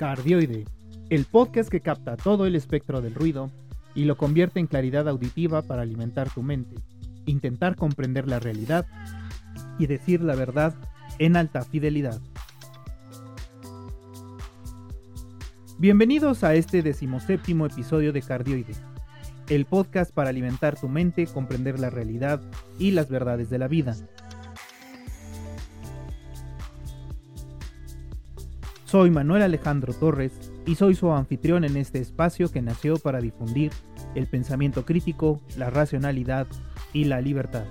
Cardioide, el podcast que capta todo el espectro del ruido y lo convierte en claridad auditiva para alimentar tu mente, intentar comprender la realidad y decir la verdad en alta fidelidad. Bienvenidos a este decimoséptimo episodio de Cardioide, el podcast para alimentar tu mente, comprender la realidad y las verdades de la vida. Soy Manuel Alejandro Torres y soy su anfitrión en este espacio que nació para difundir el pensamiento crítico, la racionalidad y la libertad.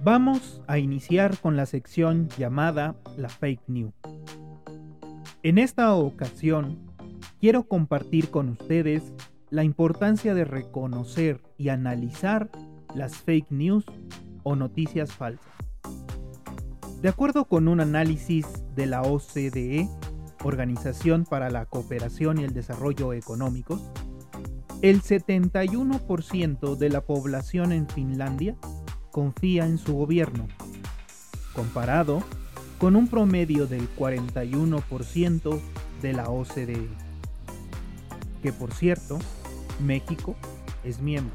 Vamos a iniciar con la sección llamada la fake news. En esta ocasión, quiero compartir con ustedes la importancia de reconocer y analizar las fake news o noticias falsas. De acuerdo con un análisis de la OCDE, Organización para la Cooperación y el Desarrollo Económicos, el 71% de la población en Finlandia confía en su gobierno, comparado con un promedio del 41% de la OCDE, que por cierto México es miembro.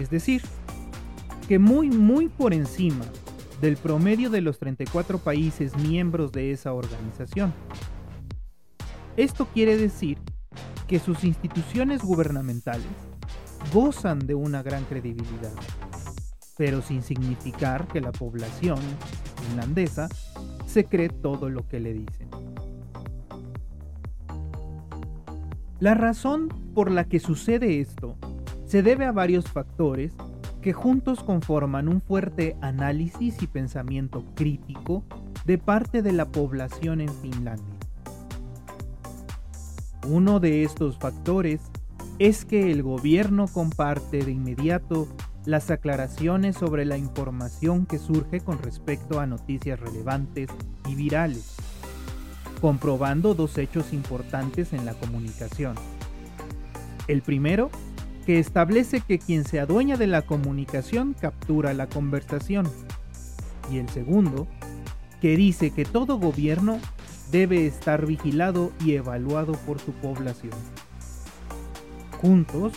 Es decir, que muy, muy por encima del promedio de los 34 países miembros de esa organización. Esto quiere decir que sus instituciones gubernamentales gozan de una gran credibilidad, pero sin significar que la población finlandesa se cree todo lo que le dicen. La razón por la que sucede esto se debe a varios factores que juntos conforman un fuerte análisis y pensamiento crítico de parte de la población en Finlandia. Uno de estos factores es que el gobierno comparte de inmediato las aclaraciones sobre la información que surge con respecto a noticias relevantes y virales comprobando dos hechos importantes en la comunicación. El primero, que establece que quien se adueña de la comunicación captura la conversación. Y el segundo, que dice que todo gobierno debe estar vigilado y evaluado por su población. Juntos,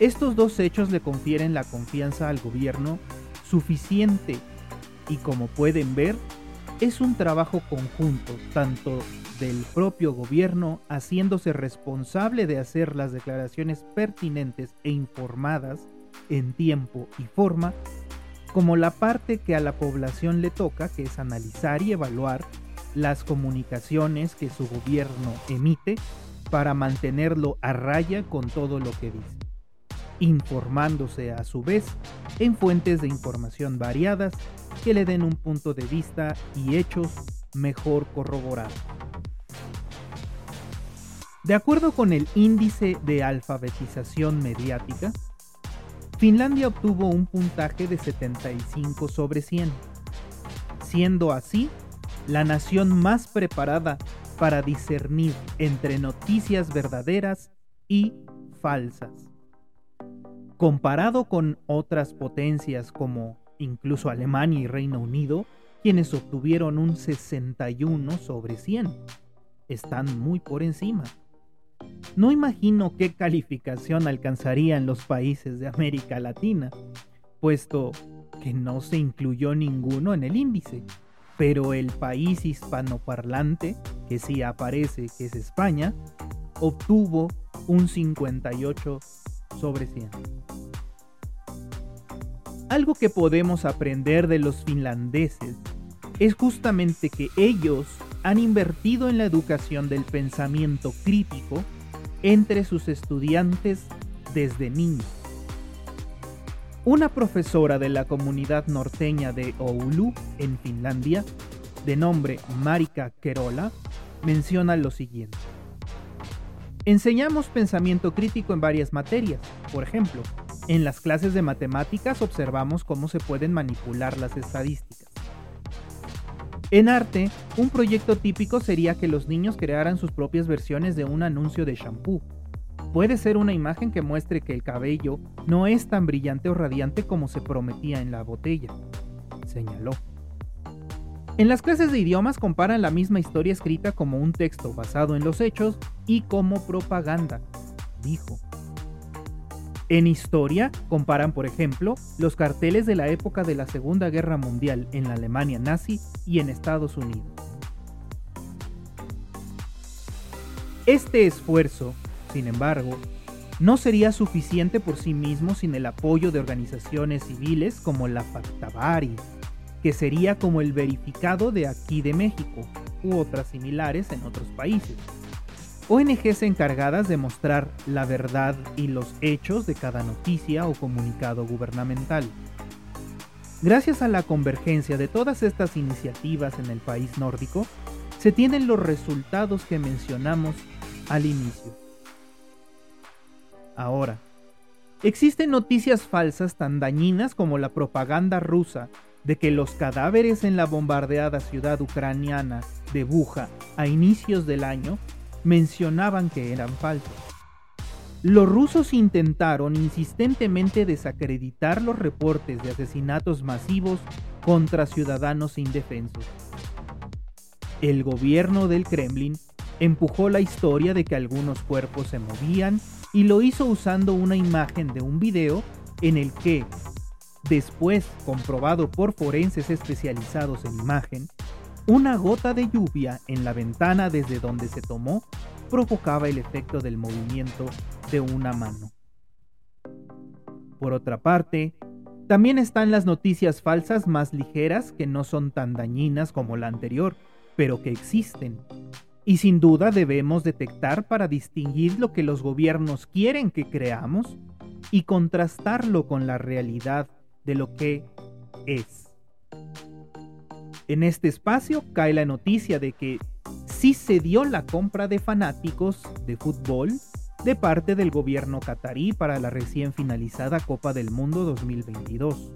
estos dos hechos le confieren la confianza al gobierno suficiente y como pueden ver, es un trabajo conjunto tanto del propio gobierno haciéndose responsable de hacer las declaraciones pertinentes e informadas en tiempo y forma, como la parte que a la población le toca, que es analizar y evaluar las comunicaciones que su gobierno emite para mantenerlo a raya con todo lo que dice, informándose a su vez en fuentes de información variadas que le den un punto de vista y hechos mejor corroborados. De acuerdo con el índice de alfabetización mediática, Finlandia obtuvo un puntaje de 75 sobre 100, siendo así la nación más preparada para discernir entre noticias verdaderas y falsas. Comparado con otras potencias como incluso Alemania y Reino Unido, quienes obtuvieron un 61 sobre 100, están muy por encima. No imagino qué calificación alcanzarían los países de América Latina, puesto que no se incluyó ninguno en el índice, pero el país hispanoparlante, que sí aparece, que es España, obtuvo un 58 sobre 100. Algo que podemos aprender de los finlandeses es justamente que ellos han invertido en la educación del pensamiento crítico entre sus estudiantes desde niños. Una profesora de la comunidad norteña de Oulu, en Finlandia, de nombre Marika Kerola, menciona lo siguiente. Enseñamos pensamiento crítico en varias materias. Por ejemplo, en las clases de matemáticas observamos cómo se pueden manipular las estadísticas. En arte, un proyecto típico sería que los niños crearan sus propias versiones de un anuncio de shampoo. Puede ser una imagen que muestre que el cabello no es tan brillante o radiante como se prometía en la botella, señaló. En las clases de idiomas comparan la misma historia escrita como un texto basado en los hechos y como propaganda, dijo. En historia, comparan, por ejemplo, los carteles de la época de la Segunda Guerra Mundial en la Alemania nazi y en Estados Unidos. Este esfuerzo sin embargo, no sería suficiente por sí mismo sin el apoyo de organizaciones civiles como la Factavari, que sería como el verificado de aquí de México, u otras similares en otros países. ONGs encargadas de mostrar la verdad y los hechos de cada noticia o comunicado gubernamental. Gracias a la convergencia de todas estas iniciativas en el país nórdico, se tienen los resultados que mencionamos al inicio. Ahora, existen noticias falsas tan dañinas como la propaganda rusa de que los cadáveres en la bombardeada ciudad ucraniana de Buja a inicios del año mencionaban que eran falsos. Los rusos intentaron insistentemente desacreditar los reportes de asesinatos masivos contra ciudadanos indefensos. El gobierno del Kremlin empujó la historia de que algunos cuerpos se movían y lo hizo usando una imagen de un video en el que, después comprobado por forenses especializados en imagen, una gota de lluvia en la ventana desde donde se tomó provocaba el efecto del movimiento de una mano. Por otra parte, también están las noticias falsas más ligeras que no son tan dañinas como la anterior, pero que existen y sin duda debemos detectar para distinguir lo que los gobiernos quieren que creamos y contrastarlo con la realidad de lo que es. En este espacio cae la noticia de que sí se dio la compra de fanáticos de fútbol de parte del gobierno catarí para la recién finalizada Copa del Mundo 2022.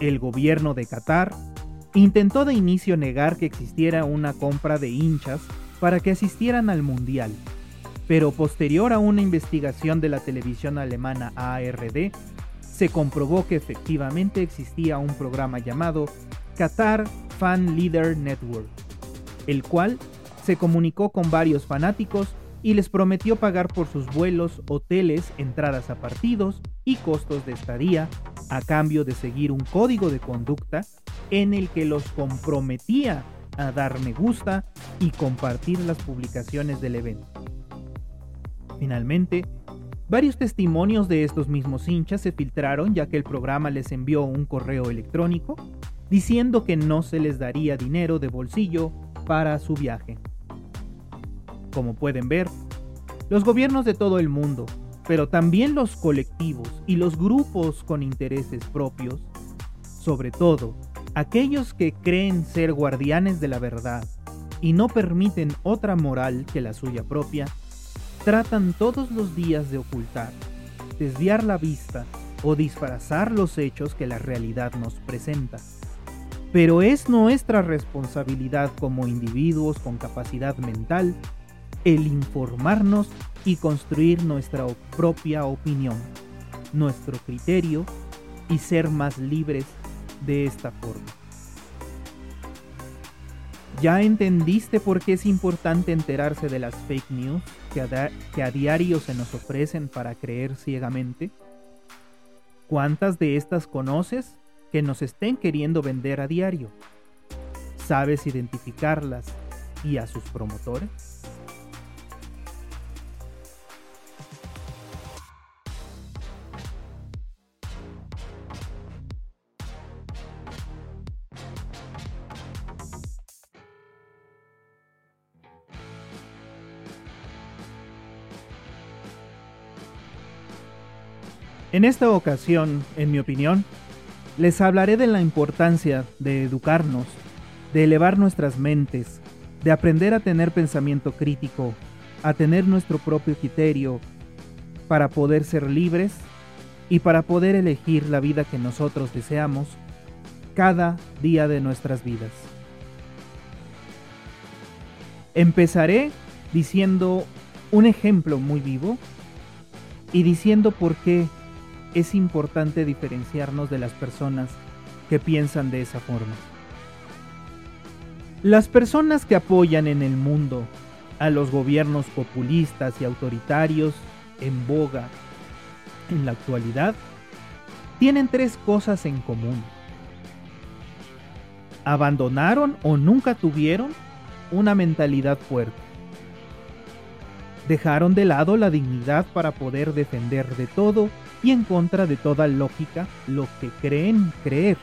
El gobierno de Qatar Intentó de inicio negar que existiera una compra de hinchas para que asistieran al Mundial, pero posterior a una investigación de la televisión alemana ARD, se comprobó que efectivamente existía un programa llamado Qatar Fan Leader Network, el cual se comunicó con varios fanáticos y les prometió pagar por sus vuelos, hoteles, entradas a partidos y costos de estadía a cambio de seguir un código de conducta en el que los comprometía a dar me gusta y compartir las publicaciones del evento. Finalmente, varios testimonios de estos mismos hinchas se filtraron ya que el programa les envió un correo electrónico diciendo que no se les daría dinero de bolsillo para su viaje. Como pueden ver, los gobiernos de todo el mundo, pero también los colectivos y los grupos con intereses propios, sobre todo aquellos que creen ser guardianes de la verdad y no permiten otra moral que la suya propia, tratan todos los días de ocultar, desviar la vista o disfrazar los hechos que la realidad nos presenta. Pero es nuestra responsabilidad como individuos con capacidad mental el informarnos y construir nuestra propia opinión, nuestro criterio y ser más libres de esta forma. ¿Ya entendiste por qué es importante enterarse de las fake news que a, diario se nos ofrecen para creer ciegamente? ¿Cuántas de estas conoces que nos estén queriendo vender a diario? ¿Sabes identificarlas y a sus promotores? En esta ocasión, en mi opinión, les hablaré de la importancia de educarnos, de elevar nuestras mentes, de aprender a tener pensamiento crítico, a tener nuestro propio criterio, para poder ser libres y para poder elegir la vida que nosotros deseamos cada día de nuestras vidas. Empezaré diciendo un ejemplo muy vivo y diciendo por qué es importante diferenciarnos de las personas que piensan de esa forma. Las personas que apoyan en el mundo a los gobiernos populistas y autoritarios en boga en la actualidad tienen tres cosas en común. Abandonaron o nunca tuvieron una mentalidad fuerte. Dejaron de lado la dignidad para poder defender de todo y en contra de toda lógica lo que creen creer.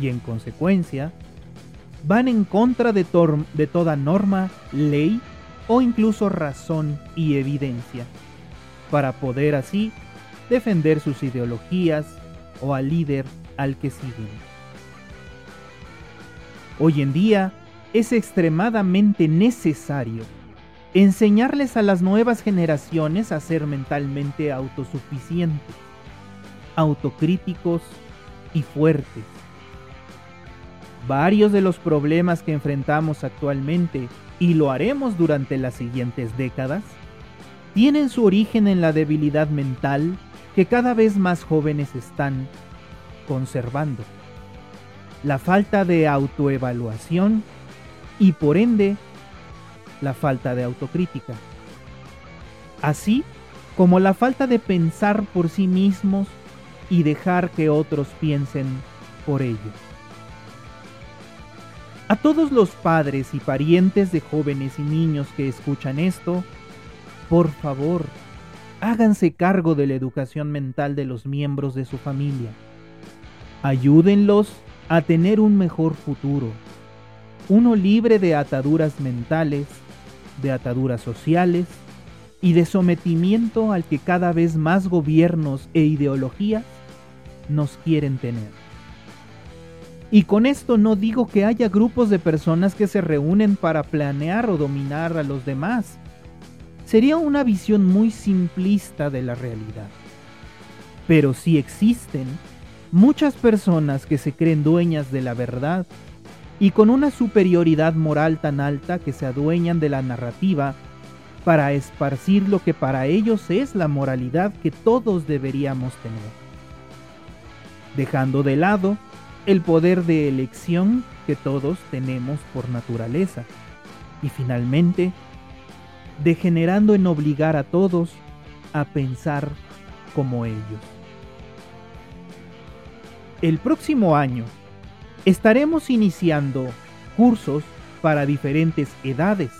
Y en consecuencia, van en contra de, de toda norma, ley o incluso razón y evidencia, para poder así defender sus ideologías o al líder al que siguen. Hoy en día es extremadamente necesario enseñarles a las nuevas generaciones a ser mentalmente autosuficientes, autocríticos y fuertes. Varios de los problemas que enfrentamos actualmente, y lo haremos durante las siguientes décadas, tienen su origen en la debilidad mental que cada vez más jóvenes están conservando. La falta de autoevaluación y por ende la falta de autocrítica. Así como la falta de pensar por sí mismos y dejar que otros piensen por ellos. A todos los padres y parientes de jóvenes y niños que escuchan esto, por favor, háganse cargo de la educación mental de los miembros de su familia. Ayúdenlos a tener un mejor futuro, uno libre de ataduras mentales de ataduras sociales y de sometimiento al que cada vez más gobiernos e ideologías nos quieren tener. Y con esto no digo que haya grupos de personas que se reúnen para planear o dominar a los demás. Sería una visión muy simplista de la realidad. Pero sí existen muchas personas que se creen dueñas de la verdad y con una superioridad moral tan alta que se adueñan de la narrativa para esparcir lo que para ellos es la moralidad que todos deberíamos tener, dejando de lado el poder de elección que todos tenemos por naturaleza y finalmente degenerando en obligar a todos a pensar como ellos. El próximo año estaremos iniciando cursos para diferentes edades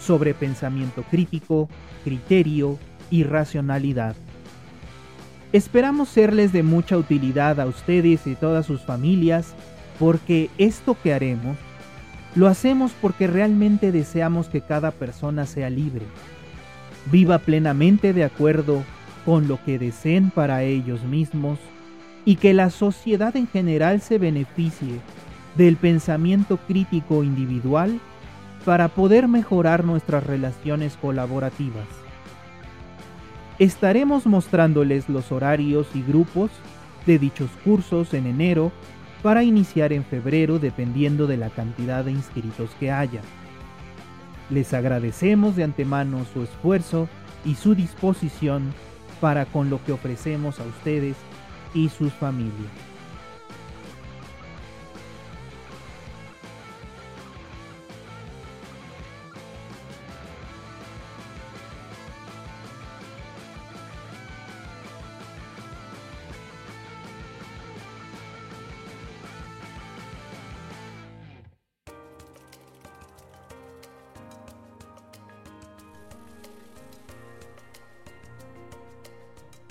sobre pensamiento crítico, criterio y racionalidad. Esperamos serles de mucha utilidad a ustedes y todas sus familias porque esto que haremos lo hacemos porque realmente deseamos que cada persona sea libre, viva plenamente de acuerdo con lo que deseen para ellos mismos y que la sociedad en general se beneficie del pensamiento crítico individual para poder mejorar nuestras relaciones colaborativas. Estaremos mostrándoles los horarios y grupos de dichos cursos en enero para iniciar en febrero dependiendo de la cantidad de inscritos que haya. Les agradecemos de antemano su esfuerzo y su disposición para con lo que ofrecemos a ustedes y sus familias.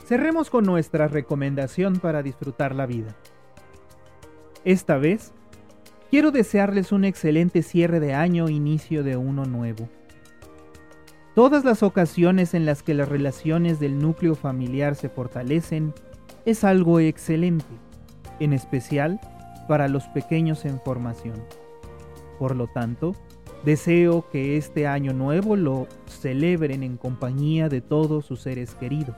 Cerremos con nuestra recomendación para disfrutar la vida. Esta vez, quiero desearles un excelente cierre de año inicio de uno nuevo. Todas las ocasiones en las que las relaciones del núcleo familiar se fortalecen es algo excelente, en especial para los pequeños en formación. Por lo tanto, deseo que este año nuevo lo celebren en compañía de todos sus seres queridos.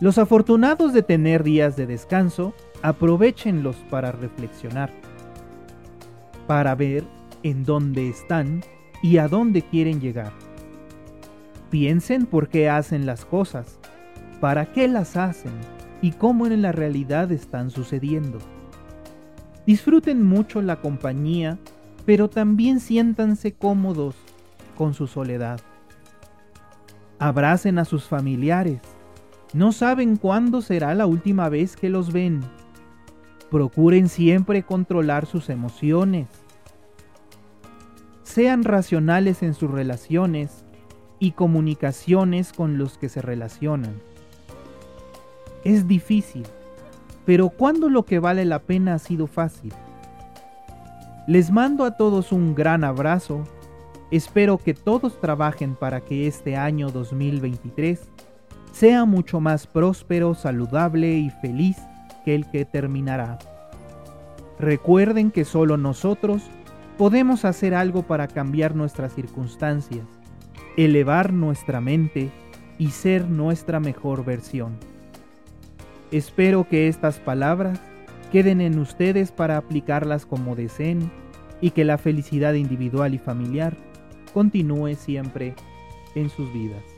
Los afortunados de tener días de descanso, aprovechenlos para reflexionar, para ver en dónde están y a dónde quieren llegar. Piensen por qué hacen las cosas, para qué las hacen y cómo en la realidad están sucediendo. Disfruten mucho la compañía, pero también siéntanse cómodos con su soledad. Abracen a sus familiares. No saben cuándo será la última vez que los ven. Procuren siempre controlar sus emociones. Sean racionales en sus relaciones y comunicaciones con los que se relacionan. Es difícil, pero cuando lo que vale la pena ha sido fácil. Les mando a todos un gran abrazo. Espero que todos trabajen para que este año 2023 sea mucho más próspero, saludable y feliz que el que terminará. Recuerden que solo nosotros podemos hacer algo para cambiar nuestras circunstancias, elevar nuestra mente y ser nuestra mejor versión. Espero que estas palabras queden en ustedes para aplicarlas como deseen y que la felicidad individual y familiar continúe siempre en sus vidas.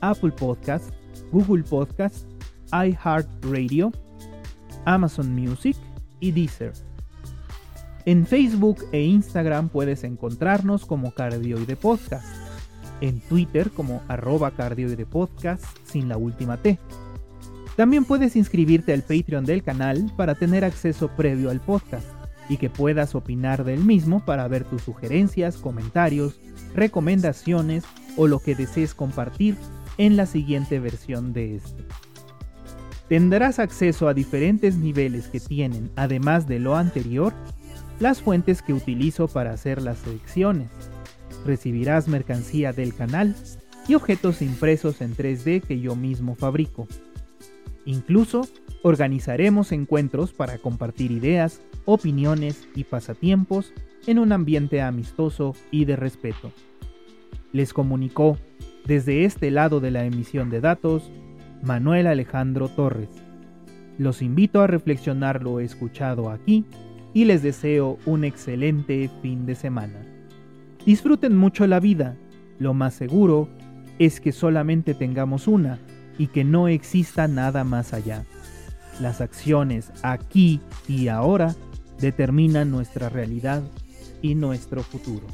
Apple Podcast, Google Podcast, iHeartRadio, Amazon Music y Deezer. En Facebook e Instagram puedes encontrarnos como Cardioide Podcast. En Twitter como arroba Cardioide Podcast sin la última T. También puedes inscribirte al Patreon del canal para tener acceso previo al podcast y que puedas opinar del mismo para ver tus sugerencias, comentarios, recomendaciones o lo que desees compartir en la siguiente versión de este. Tendrás acceso a diferentes niveles que tienen, además de lo anterior, las fuentes que utilizo para hacer las selecciones. Recibirás mercancía del canal y objetos impresos en 3D que yo mismo fabrico. Incluso organizaremos encuentros para compartir ideas, opiniones y pasatiempos en un ambiente amistoso y de respeto. Les comunicó desde este lado de la emisión de datos, Manuel Alejandro Torres. Los invito a reflexionar lo escuchado aquí y les deseo un excelente fin de semana. Disfruten mucho la vida, lo más seguro es que solamente tengamos una y que no exista nada más allá. Las acciones aquí y ahora determinan nuestra realidad y nuestro futuro.